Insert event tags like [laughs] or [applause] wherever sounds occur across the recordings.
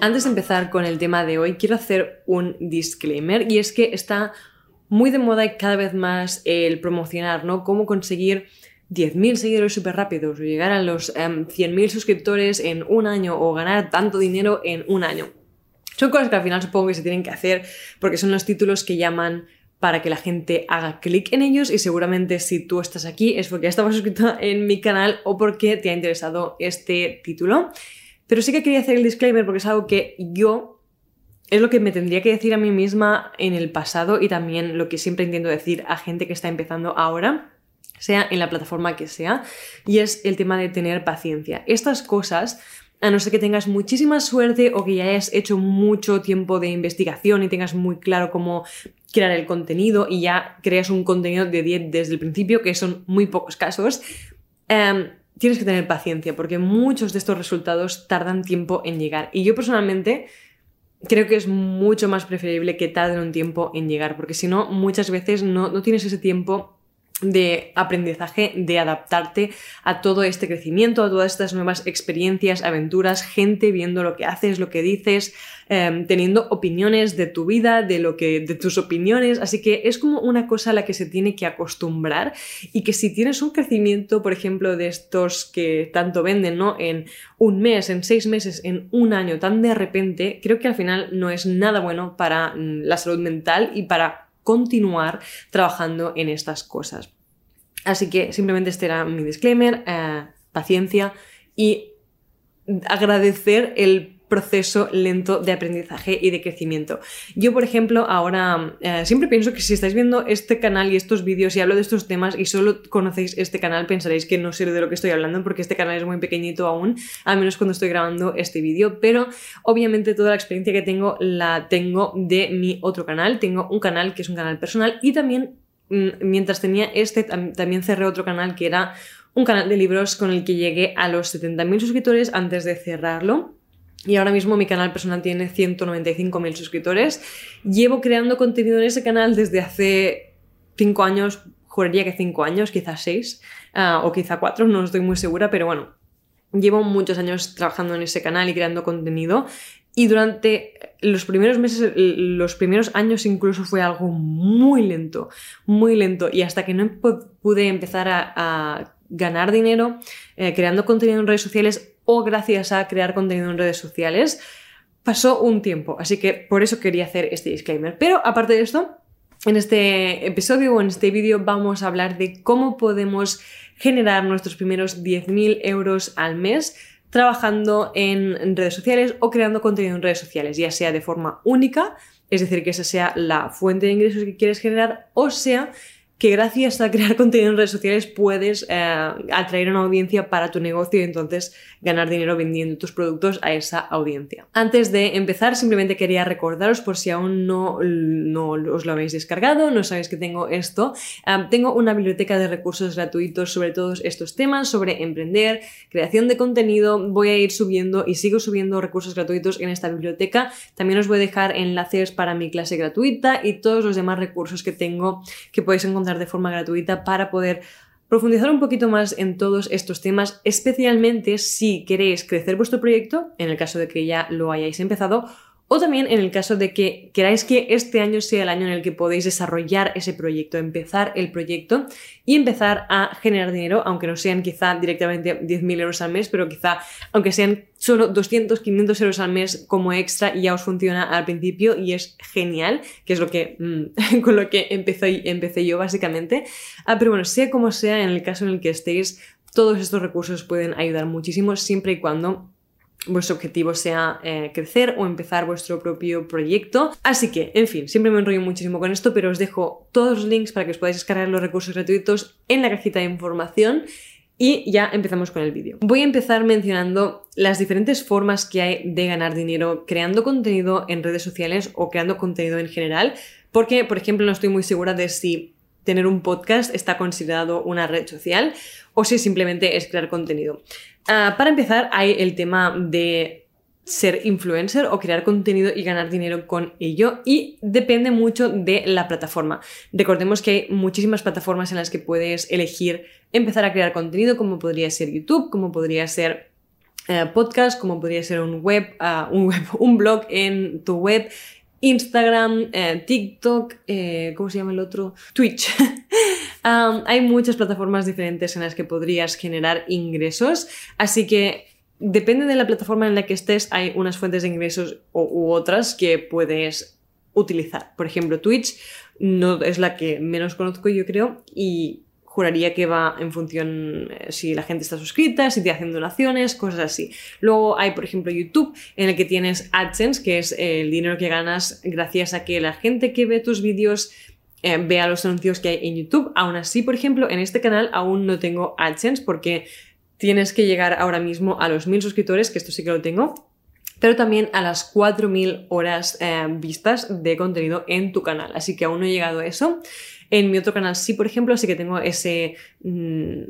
Antes de empezar con el tema de hoy, quiero hacer un disclaimer y es que está muy de moda y cada vez más el promocionar, ¿no? Cómo conseguir 10.000 seguidores súper rápidos o llegar a los 100.000 em, suscriptores en un año o ganar tanto dinero en un año. Son cosas que al final supongo que se tienen que hacer porque son los títulos que llaman para que la gente haga clic en ellos y seguramente si tú estás aquí es porque estabas suscrito en mi canal o porque te ha interesado este título. Pero sí que quería hacer el disclaimer porque es algo que yo es lo que me tendría que decir a mí misma en el pasado y también lo que siempre intento decir a gente que está empezando ahora sea en la plataforma que sea, y es el tema de tener paciencia. Estas cosas a no ser que tengas muchísima suerte o que ya hayas hecho mucho tiempo de investigación y tengas muy claro cómo crear el contenido y ya creas un contenido de 10 desde el principio, que son muy pocos casos, em, tienes que tener paciencia porque muchos de estos resultados tardan tiempo en llegar. Y yo personalmente creo que es mucho más preferible que tarden un tiempo en llegar, porque si no, muchas veces no, no tienes ese tiempo de aprendizaje, de adaptarte a todo este crecimiento, a todas estas nuevas experiencias, aventuras, gente viendo lo que haces, lo que dices, em, teniendo opiniones de tu vida, de lo que, de tus opiniones. Así que es como una cosa a la que se tiene que acostumbrar y que si tienes un crecimiento, por ejemplo, de estos que tanto venden, ¿no? En un mes, en seis meses, en un año, tan de repente, creo que al final no es nada bueno para mm, la salud mental y para continuar trabajando en estas cosas. Así que simplemente este era mi disclaimer, eh, paciencia y agradecer el proceso lento de aprendizaje y de crecimiento. Yo, por ejemplo, ahora eh, siempre pienso que si estáis viendo este canal y estos vídeos y hablo de estos temas y solo conocéis este canal, pensaréis que no sé de lo que estoy hablando porque este canal es muy pequeñito aún, al menos cuando estoy grabando este vídeo, pero obviamente toda la experiencia que tengo la tengo de mi otro canal. Tengo un canal que es un canal personal y también mm, mientras tenía este, también cerré otro canal que era un canal de libros con el que llegué a los 70.000 suscriptores antes de cerrarlo. Y ahora mismo mi canal personal tiene 195.000 suscriptores. Llevo creando contenido en ese canal desde hace 5 años, juraría que 5 años, quizás 6, ah, o quizá 4, no estoy muy segura, pero bueno, llevo muchos años trabajando en ese canal y creando contenido. Y durante los primeros meses, los primeros años incluso fue algo muy lento, muy lento. Y hasta que no pude empezar a, ganar dinero eh, creando contenido en redes sociales, o gracias a crear contenido en redes sociales, pasó un tiempo. Así que por eso quería hacer este disclaimer. Pero aparte de esto, en este episodio o en este vídeo vamos a hablar de cómo podemos generar nuestros primeros 10.000 euros al mes trabajando en redes sociales o creando contenido en redes sociales, ya sea de forma única, es decir, que esa sea la fuente de ingresos que quieres generar, o sea que gracias a crear [laughs] contenido en redes sociales puedes eh, atraer una audiencia para tu negocio y entonces ganar dinero vendiendo tus productos a esa audiencia. Antes de empezar, simplemente quería recordaros por si aún no, no os lo habéis descargado, no sabéis que tengo esto, eh, tengo una biblioteca de recursos gratuitos sobre todos estos temas, sobre emprender, creación de contenido, voy a ir subiendo y sigo subiendo recursos gratuitos en esta biblioteca. También os voy a dejar enlaces para mi clase gratuita y todos los demás recursos que tengo que podéis encontrar de forma gratuita para poder profundizar un poquito más en todos estos temas, especialmente si queréis crecer vuestro proyecto, en el caso de que ya lo hayáis empezado, o también en el caso de que queráis que este año sea el año en el que podéis desarrollar ese proyecto, empezar el proyecto y empezar a generar dinero, aunque no sean quizá directamente 10.000 euros al mes, pero quizá aunque sean solo 200, 500 euros al mes como extra y ya os funciona al principio y es genial, que es lo que mm, [laughs] con lo que empecé, empecé yo básicamente. Ah, pero bueno, sea como sea, en el caso en el que estéis, todos estos recursos pueden ayudar muchísimo siempre y cuando vuestro objetivo sea eh, crecer o empezar vuestro propio proyecto. Así que, en fin, siempre me enrollo muchísimo con esto, pero os dejo todos los links para que os podáis descargar los recursos gratuitos en la cajita de información. Y ya empezamos con el vídeo. Voy a empezar mencionando las diferentes formas que hay de ganar dinero creando contenido en redes sociales o creando contenido en general, porque, por ejemplo, no estoy muy segura de si tener un podcast está considerado una red social o si simplemente es crear contenido. Ah, para empezar, hay el tema de ser influencer o crear contenido y ganar dinero con ello y depende mucho de la plataforma. Recordemos que hay muchísimas plataformas en las que puedes elegir empezar a crear contenido como podría ser YouTube, como podría ser eh, podcast, como podría ser un web, ah, un [laughs] web, un blog en tu web, Instagram, eh, TikTok, eh, ¿cómo se llama el otro? Twitch. [laughs] hay muchas plataformas diferentes en las que podrías generar ingresos, así que depende de la plataforma en la que estés, hay unas fuentes de ingresos u otras que puedes utilizar. Por ejemplo, Twitch no es la que menos conozco yo creo y juraría que va en función eh, si la gente está suscrita, si te hacen donaciones, cosas así. Luego hay, por ejemplo, YouTube, en el que tienes AdSense, que es el dinero que ganas gracias a que la gente que ve tus vídeos eh, vea los anuncios que hay en YouTube. Aún así, por ejemplo, en este canal aún no tengo AdSense porque tienes que llegar ahora mismo a los mil suscriptores, que esto sí que lo tengo, pero también a las 4.000 horas eh, vistas de contenido en tu canal. Así que aún no he llegado a eso. En mi otro canal sí, por ejemplo, sí que tengo ese... Mm,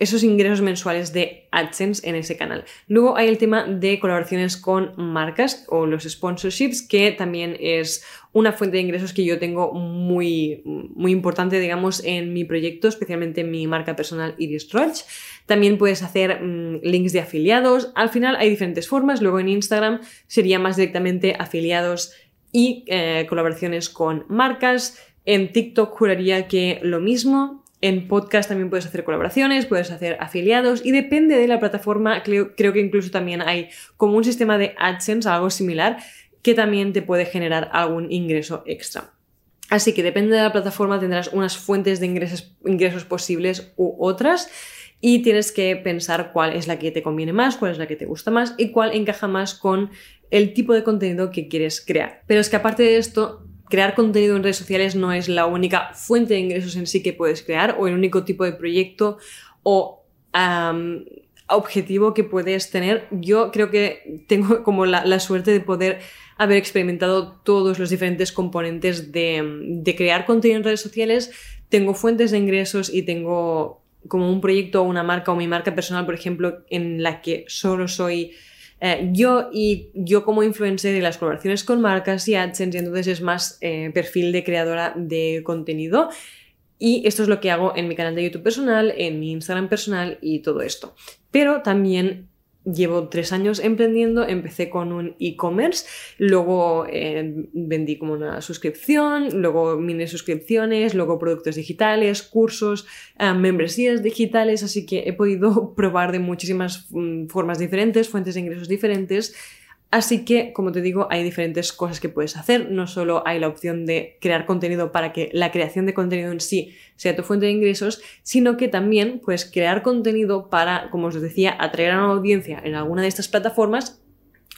esos ingresos mensuales de AdSense en ese canal. Luego hay el tema de colaboraciones con marcas o los sponsorships, que también es una fuente de ingresos que yo tengo muy, muy importante, digamos, en mi proyecto, especialmente en mi marca personal Iris Roach. También puedes hacer mm, links de afiliados. Al final hay diferentes formas. Luego en Instagram sería más directamente afiliados y eh, colaboraciones con marcas. En TikTok juraría que lo mismo. En podcast también puedes hacer colaboraciones, puedes hacer afiliados y depende de la plataforma, creo, creo, que incluso también hay como un sistema de AdSense, algo similar, que también te puede generar algún ingreso extra. Así que depende de la plataforma tendrás unas fuentes de ingresos, ingresos posibles u otras y tienes que pensar cuál es la que te conviene más, cuál es la que te gusta más y cuál encaja más con el tipo de contenido que quieres crear. Pero es que aparte de esto, crear contenido en redes sociales no es la única fuente de ingresos en sí que puedes crear o el único tipo de proyecto o objetivo que puedes tener. Yo creo que tengo como la, suerte de poder haber experimentado todos los diferentes componentes de, de crear contenido en redes sociales. Tengo fuentes de ingresos y tengo como un proyecto o una marca o mi marca personal, por ejemplo, en la que solo soy eh, yo y yo como influencer de las colaboraciones con marcas y AdSense, y entonces es más eh, perfil de creadora de contenido. Y esto es lo que hago en mi canal de YouTube personal, en mi Instagram personal y todo esto. Pero también llevo tres años emprendiendo, empecé con un e-commerce, luego eh, vendí como una suscripción, luego mini suscripciones, luego productos digitales, cursos, eh, membresías digitales, así que he podido [laughs] probar de muchísimas mm, formas diferentes, fuentes de ingresos diferentes Así que, como te digo, hay diferentes cosas que puedes hacer. No solo hay la opción de crear contenido para que la creación de contenido en sí sea tu fuente de ingresos, sino que también puedes crear contenido para, como os decía, atraer a una audiencia en alguna de estas plataformas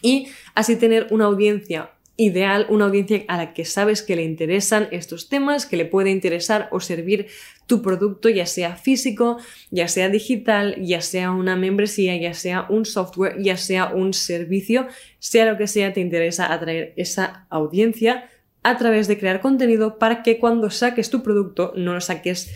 y así tener una audiencia ideal, una audiencia a la que sabes que le interesan estos temas, que le puede interesar o servir tu producto, ya sea físico, ya sea digital, ya sea una membresía, ya sea un software, ya sea un servicio, sea lo que sea, te interesa atraer esa audiencia a través de crear contenido para que cuando saques tu producto no lo saques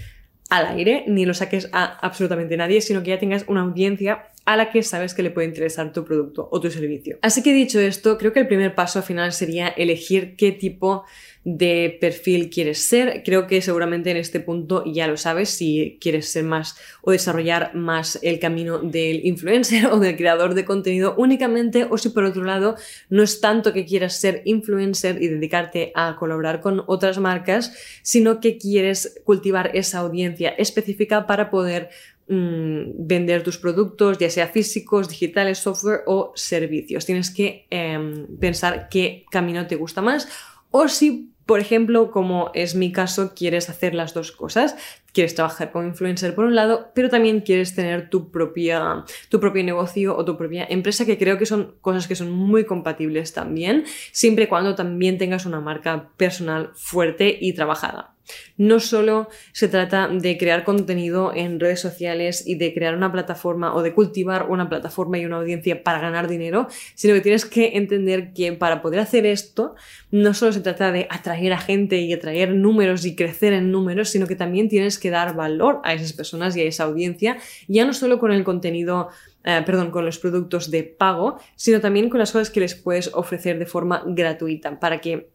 al aire ni lo saques a absolutamente nadie, sino que ya tengas una audiencia a la que sabes que le puede interesar tu producto o tu servicio. Así que dicho esto, creo que el primer paso al final sería elegir qué tipo de perfil quieres ser. Creo que seguramente en este punto ya lo sabes si quieres ser más o desarrollar más el camino del influencer [laughs] o del creador de contenido únicamente o si por otro lado no es tanto que quieras ser influencer y dedicarte a colaborar con otras marcas, sino que quieres cultivar esa audiencia específica para poder mm, vender tus productos, ya sea físicos, digitales, software o servicios. Tienes que em, pensar qué camino te gusta más o si por ejemplo, como es mi caso, quieres hacer las dos cosas. Quieres trabajar como influencer por un lado, pero también quieres tener tu, propia, tu propio negocio o tu propia empresa, que creo que son cosas que son muy compatibles también, siempre y cuando también tengas una marca personal fuerte y trabajada. No solo se trata de crear contenido en redes sociales y de crear una plataforma o de cultivar una plataforma y una audiencia para ganar dinero, sino que tienes que entender que para poder hacer esto, no solo se trata de atraer a gente y atraer números y crecer en números, sino que también tienes que dar valor a esas personas y a esa audiencia, ya no solo con el contenido eh, perdón, con los productos de pago, sino también con las cosas que les puedes ofrecer de forma gratuita para que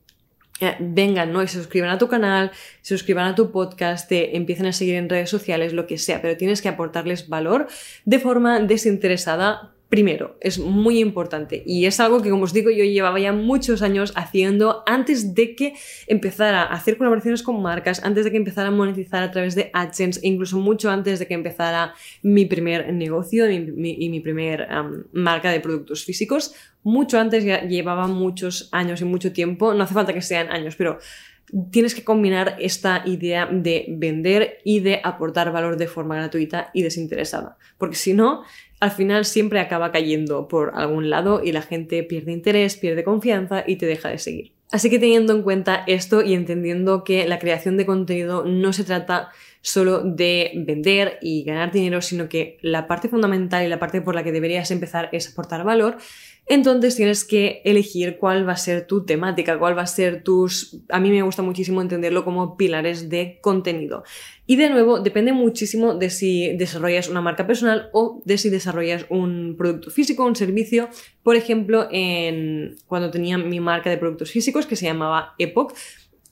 vengan, ¿no? Y se suscriban a tu canal, se suscriban a tu podcast, te empiecen a seguir en redes sociales, lo que sea, pero tienes que aportarles valor de forma desinteresada Primero, es muy importante y es algo que, como os digo, yo llevaba ya muchos años haciendo antes de que empezara a hacer colaboraciones con marcas, antes de que empezara a monetizar a través de AdSense, incluso mucho antes de que empezara mi primer negocio y mi, primer marca de productos físicos. Mucho antes ya llevaba muchos años y mucho tiempo, no hace falta que sean años, pero tienes que combinar esta idea de vender y de aportar valor de forma gratuita y desinteresada, porque si no, al final siempre acaba cayendo por algún lado y la gente pierde interés, pierde confianza y te deja de seguir. Así que teniendo en cuenta esto y entendiendo que la creación de contenido no se trata solo de vender y ganar dinero, sino que la parte fundamental y la parte por la que deberías empezar es aportar valor, entonces tienes que elegir cuál va a ser tu temática, cuál va a ser tus... A mí me gusta muchísimo entenderlo como pilares de contenido. Y de nuevo, depende muchísimo de si desarrollas una marca personal o de si desarrollas un producto físico, un servicio. Por ejemplo, en... cuando tenía mi marca de productos físicos que se llamaba Epoch,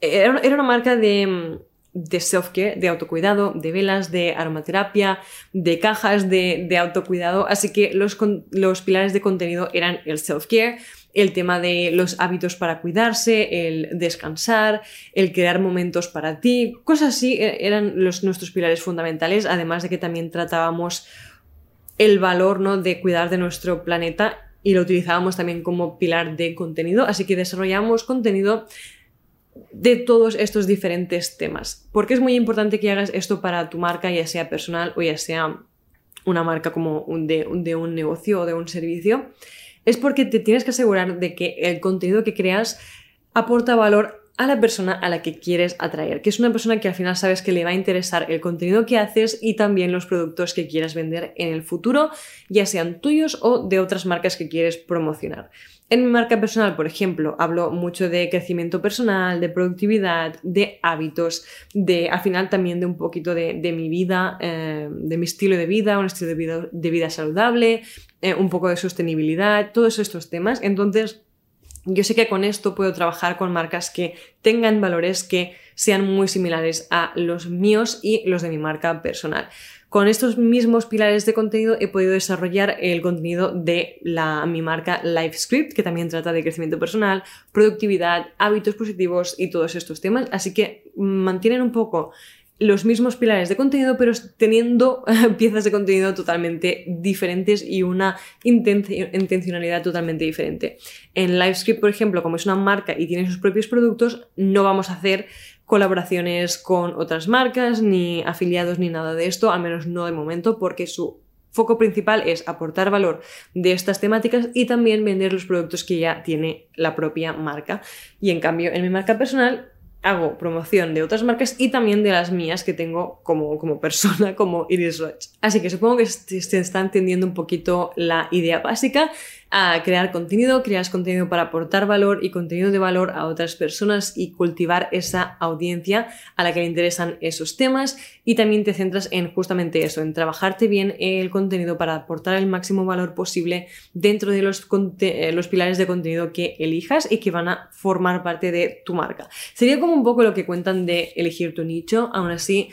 era una marca de de self-care, de autocuidado, de velas, de aromaterapia, de cajas de, autocuidado. Así que los, los pilares de contenido eran el self-care, el tema de los hábitos para cuidarse, el descansar, el crear momentos para ti, cosas así e, eran los, nuestros pilares fundamentales, además de que también tratábamos el valor ¿no? de cuidar de nuestro planeta y lo utilizábamos también como pilar de contenido, así que desarrollamos contenido de todos estos diferentes temas. Porque es muy importante que hagas esto para tu marca, ya sea personal o ya sea una marca como de, de un negocio o de un servicio. Es porque te tienes que asegurar de que el contenido que creas aporta valor a la persona a la que quieres atraer, que es una persona que al final sabes que le va a interesar el contenido que haces y también los productos que quieras vender en el futuro, ya sean tuyos o de otras marcas que quieres promocionar. En mi marca personal, por ejemplo, hablo mucho de crecimiento personal, de productividad, de hábitos, de al final también de un poquito de, mi vida, eh, de mi estilo de vida, un estilo de vida, saludable, eh, un poco de sostenibilidad, todos estos temas. Entonces, yo sé que con esto puedo trabajar con marcas que tengan valores que sean muy similares a los míos y los de mi marca personal. Con estos mismos pilares de contenido he podido desarrollar el contenido de la, mi marca LiveScript, que también trata de crecimiento personal, productividad, hábitos positivos y todos estos temas. Así que mantienen un poco los mismos pilares de contenido, pero teniendo [laughs] piezas de contenido totalmente diferentes y una intencionalidad totalmente diferente. En LiveScript, por ejemplo, como es una marca y tiene sus propios productos, no vamos a hacer colaboraciones con otras marcas, ni afiliados, ni nada de esto, al menos no de momento, porque su foco principal es aportar valor de estas temáticas y también vender los productos que ya tiene la propia marca. Y en cambio, en mi marca personal hago promoción de otras marcas y también de las mías que tengo como, como persona, [laughs] como Iris Roach. Así que supongo que se está entendiendo un poquito la idea básica a crear contenido, creas contenido para aportar valor y contenido de valor a otras personas y cultivar esa audiencia a la que le interesan esos temas y también te centras en justamente eso, en trabajarte bien el contenido para aportar el máximo valor posible dentro de los, eh, los pilares de contenido que elijas y que van a formar parte de tu marca. Sería como un poco lo que cuentan de elegir tu nicho, aún así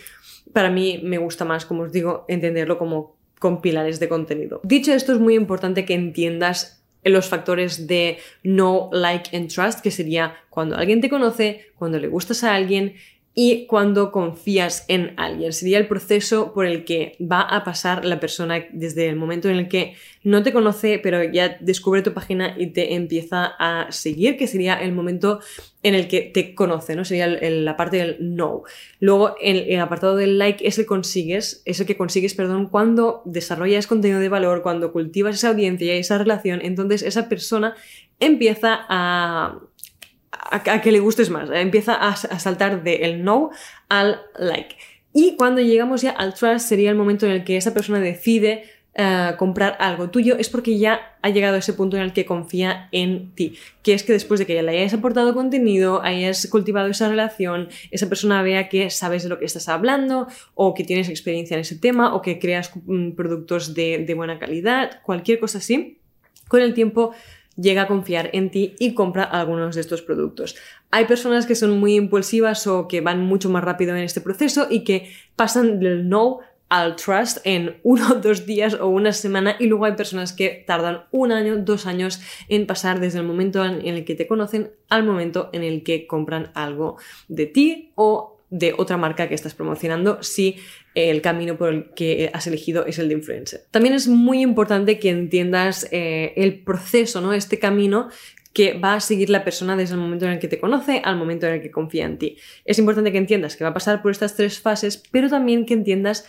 para mí me gusta más, como os digo, entenderlo como con pilares de contenido. Dicho esto, es muy importante que entiendas los factores de no, like and trust, que sería cuando alguien te conoce, cuando le gustas a alguien y cuando confías en alguien. Sería el proceso por el que va a pasar la persona desde el momento en el que no te conoce, pero ya descubre tu página y te empieza a seguir, que sería el momento en el que te conoce, ¿no? Sería la parte del no. Luego, el, el, apartado del like es el consigues, es el que consigues, perdón, cuando desarrollas contenido de valor, cuando cultivas esa audiencia y esa relación, entonces esa persona empieza a a, que le gustes más. Empieza a, saltar del no al like. Y cuando llegamos ya al trust sería el momento en el que esa persona decide eh, comprar algo tuyo, es porque ya ha llegado a ese punto en el que confía en ti. Que es que después de que ya le hayas aportado contenido, hayas cultivado esa relación, esa persona vea que sabes de lo que estás hablando, o que tienes experiencia en ese tema, o que creas mm, productos de buena calidad, cualquier cosa así. Con el tiempo llega a confiar en ti y compra algunos de estos productos. Hay personas que son muy impulsivas o que van mucho más rápido en este proceso y que pasan del no al trust en uno, [laughs] dos días o una semana y luego hay personas que tardan un año, dos años en pasar desde el momento en el que te conocen al momento en el que compran algo de ti o de otra marca que estás promocionando si el camino por el que has elegido es el de influencer. También es muy importante que entiendas eh, el proceso, ¿no? Este camino que va a seguir la persona desde el momento en el que te conoce al momento en el que confía en ti. Es importante que entiendas que va a pasar por estas tres fases, pero también que entiendas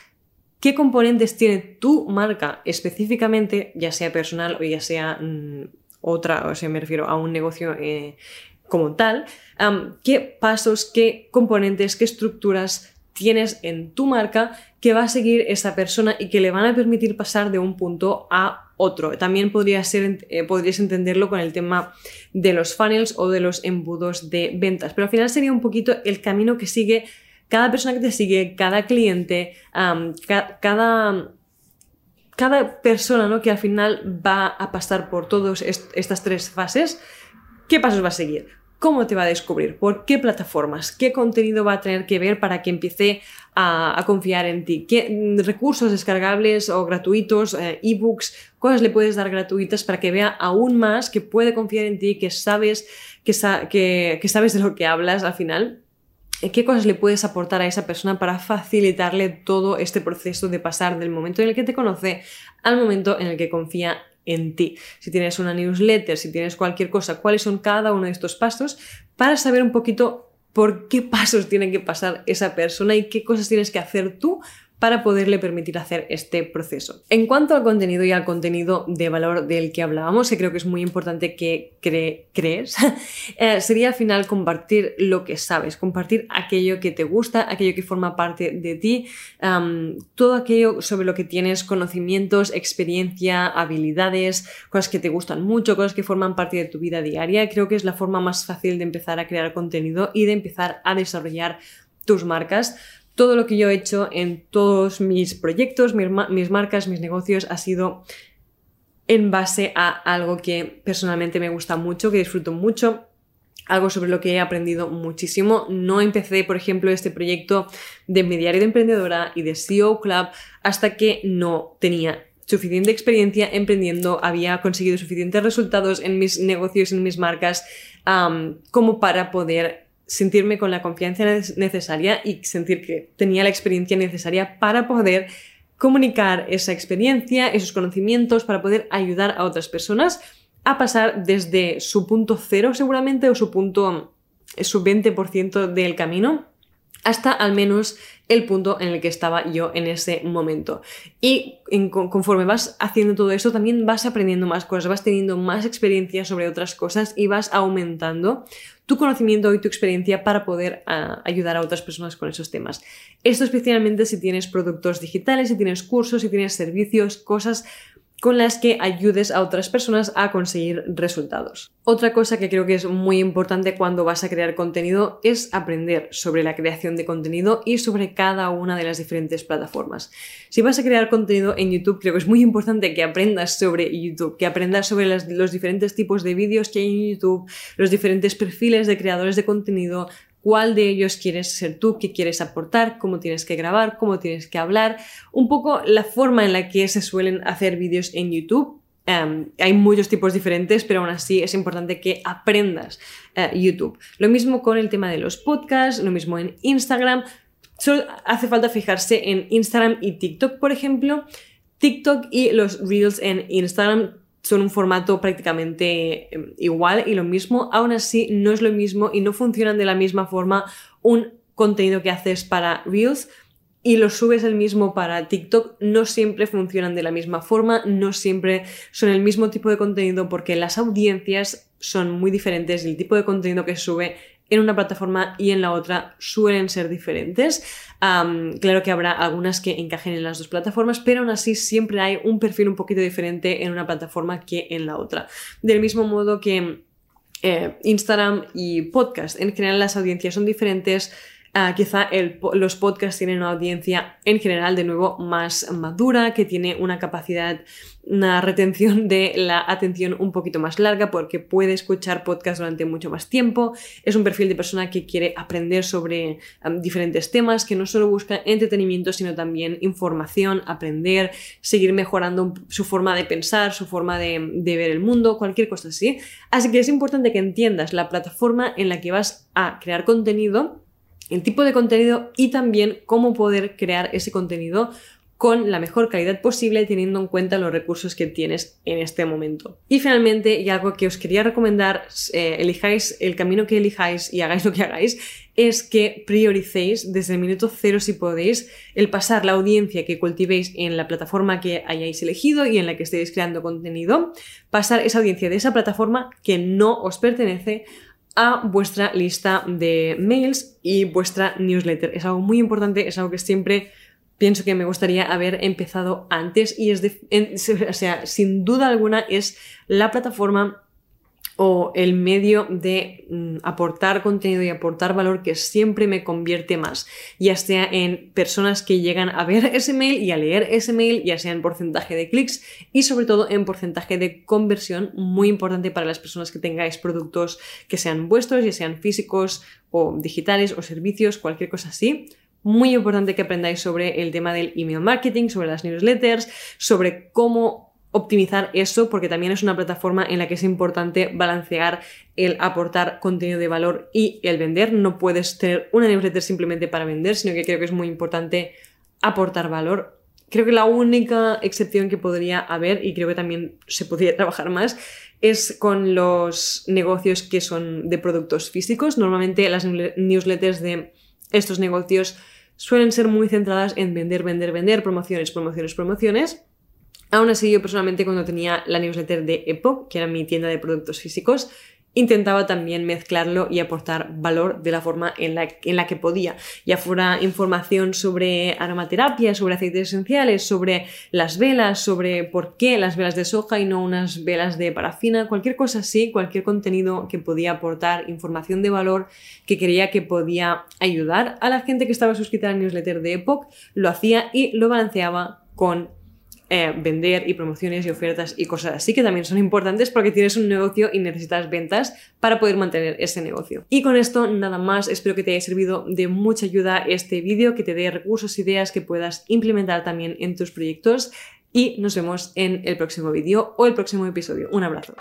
qué componentes tiene tu marca específicamente, ya sea personal o ya sea mm, otra, o sea, me refiero a un negocio eh, como tal, qué pasos, qué componentes, qué estructuras tienes en tu marca que va a seguir esa persona y que le van a permitir pasar de un punto a otro. También podría ser, eh, podrías entenderlo con el tema de los funnels o de los embudos de ventas, pero al final sería un poquito el camino que sigue cada persona que te sigue, cada cliente, cada, cada persona ¿no? que al final va a pasar por todas estas tres fases, ¿qué pasos va a seguir? ¿Cómo te va a descubrir? ¿Por qué plataformas? ¿Qué contenido va a tener que ver para que empiece a, confiar en ti? ¿Qué recursos descargables o gratuitos, eh, ebooks, cosas le puedes dar gratuitas para que vea aún más que puede confiar en ti, que sabes, que, que sabes de lo que hablas al final? qué cosas le puedes aportar a esa persona para facilitarle todo este proceso de pasar del momento en el que te conoce al momento en el que confía en ti. Si tienes una newsletter, si tienes cualquier cosa, cuáles son cada uno de estos pasos para saber un poquito por qué [laughs] pasos tiene que pasar esa persona y qué cosas tienes que hacer tú para poderle permitir hacer este proceso. En cuanto al contenido y al contenido de valor del que hablábamos, que creo que es muy importante que crees, [laughs] eh, sería al final compartir lo que sabes, compartir aquello que te gusta, aquello que forma parte de ti, todo aquello sobre lo que tienes conocimientos, experiencia, habilidades, cosas que te gustan mucho, cosas que forman parte de tu vida diaria. Creo que es la forma más fácil de empezar a crear contenido y de empezar a desarrollar tus marcas todo lo que yo he hecho en todos mis proyectos, mis, marcas, mis negocios, ha sido en base a algo que personalmente me gusta mucho, que disfruto mucho, algo sobre lo que he aprendido muchísimo. No empecé, por ejemplo, este proyecto de mediario de emprendedora y de CEO Club hasta que no tenía suficiente experiencia emprendiendo, había conseguido suficientes resultados en mis negocios, en mis marcas, como para poder sentirme con la confianza necesaria y sentir que tenía la experiencia necesaria para poder comunicar esa experiencia, esos conocimientos, para poder ayudar a otras personas a pasar desde su punto cero seguramente o su punto, su 20% del camino hasta al menos el punto en el que estaba yo en ese momento. Y conforme vas haciendo todo eso, también vas aprendiendo más cosas, vas teniendo más experiencia sobre otras cosas y vas aumentando tu conocimiento y tu experiencia para poder ah, ayudar a otras personas con esos temas. Esto especialmente si tienes productos digitales, si tienes cursos, si tienes servicios, cosas con las que ayudes a otras personas a conseguir resultados. Otra cosa que creo que es muy importante cuando vas a crear contenido es aprender sobre la creación de contenido y sobre cada una de las diferentes plataformas. Si vas a crear contenido en YouTube, creo que es muy importante que aprendas sobre YouTube, que aprendas sobre los diferentes tipos de vídeos que hay en YouTube, los diferentes perfiles de creadores de contenido, cuál de ellos quieres ser tú, qué quieres aportar, cómo tienes que grabar, cómo tienes que hablar, un poco la forma en la que se suelen hacer vídeos en YouTube. Em, hay muchos tipos diferentes, pero aún así es importante que aprendas eh, YouTube. Lo mismo con el tema de los podcasts, lo mismo en Instagram. Solo hace falta fijarse en Instagram y TikTok, por ejemplo. TikTok y los Reels en Instagram son un formato prácticamente em, igual y lo mismo, aún así no es lo mismo y no funcionan de la misma forma un contenido que haces para Reels y lo subes el mismo para TikTok, no siempre funcionan de la misma forma, no siempre son el mismo tipo de contenido porque las audiencias son muy diferentes y el tipo de contenido que sube en una plataforma y en la otra suelen ser diferentes. claro que habrá algunas que encajen en las dos plataformas, pero aún así siempre hay un perfil un poquito diferente en una plataforma que en la otra. Del mismo modo que eh, Instagram y podcast, en general las audiencias son diferentes. Ah, quizá los podcasts tienen una audiencia en general de nuevo más madura, que tiene una capacidad, una retención de la atención un poquito más larga porque puede escuchar podcasts durante mucho más tiempo. Es un perfil de persona que quiere aprender sobre diferentes temas, que no solo busca entretenimiento, sino también información, aprender, seguir mejorando su forma de pensar, su forma de, de ver el mundo, cualquier cosa así. Así que es importante que entiendas la plataforma en la que vas a crear contenido el tipo de contenido y también cómo poder crear ese contenido con la mejor calidad posible teniendo en cuenta los recursos que tienes en este momento. Y finalmente, y algo que os quería recomendar, eh, elijáis el camino que elijáis y hagáis lo que hagáis, es que prioricéis desde el minuto cero si podéis el pasar la audiencia que cultivéis en la plataforma que hayáis elegido y en la que estéis creando contenido, pasar esa audiencia de esa plataforma que no os pertenece a vuestra lista de mails y vuestra newsletter. Es algo muy importante, es algo que siempre pienso que me gustaría haber empezado antes y es de, [laughs] o sea, sin duda alguna es la plataforma o el medio de mm, aportar contenido y aportar valor que siempre me convierte más, ya sea en personas que llegan a ver ese mail y a leer ese mail, ya sea en porcentaje de clics y sobre todo en porcentaje de conversión, muy importante para las personas que tengáis productos que sean vuestros, ya sean físicos o digitales o servicios, cualquier cosa así. Muy importante que aprendáis sobre el tema del email marketing, sobre las newsletters, sobre cómo optimizar eso porque también es una plataforma en la que es importante balancear el aportar contenido de valor y el vender. No puedes tener una newsletter simplemente para vender, sino que creo que es muy importante aportar valor. Creo que la única excepción que podría haber, y creo que también se podría [laughs] trabajar más, es con los negocios que son de productos físicos. Normalmente las newsletters de estos negocios suelen ser muy centradas en vender, vender, vender, promociones, promociones, promociones Aún así, yo personalmente cuando tenía la newsletter de Epoch, que era mi tienda de productos físicos, intentaba también mezclarlo y aportar valor de la forma en la, que podía, ya fuera información sobre aromaterapia, sobre aceites esenciales, sobre las velas, sobre por qué las velas de soja y no unas velas de parafina, cualquier cosa así, cualquier contenido que podía aportar información de valor que creía que podía ayudar a la gente que estaba suscrita a la newsletter de Epoch, lo hacía y lo balanceaba con eh, vender y promociones y ofertas y cosas así que también son importantes porque tienes un negocio y necesitas ventas para poder mantener ese negocio. Y con esto nada más, espero que te haya servido de mucha ayuda este vídeo, que te dé recursos, ideas que puedas implementar también en tus proyectos y nos vemos en el próximo vídeo o el próximo episodio. Un abrazo.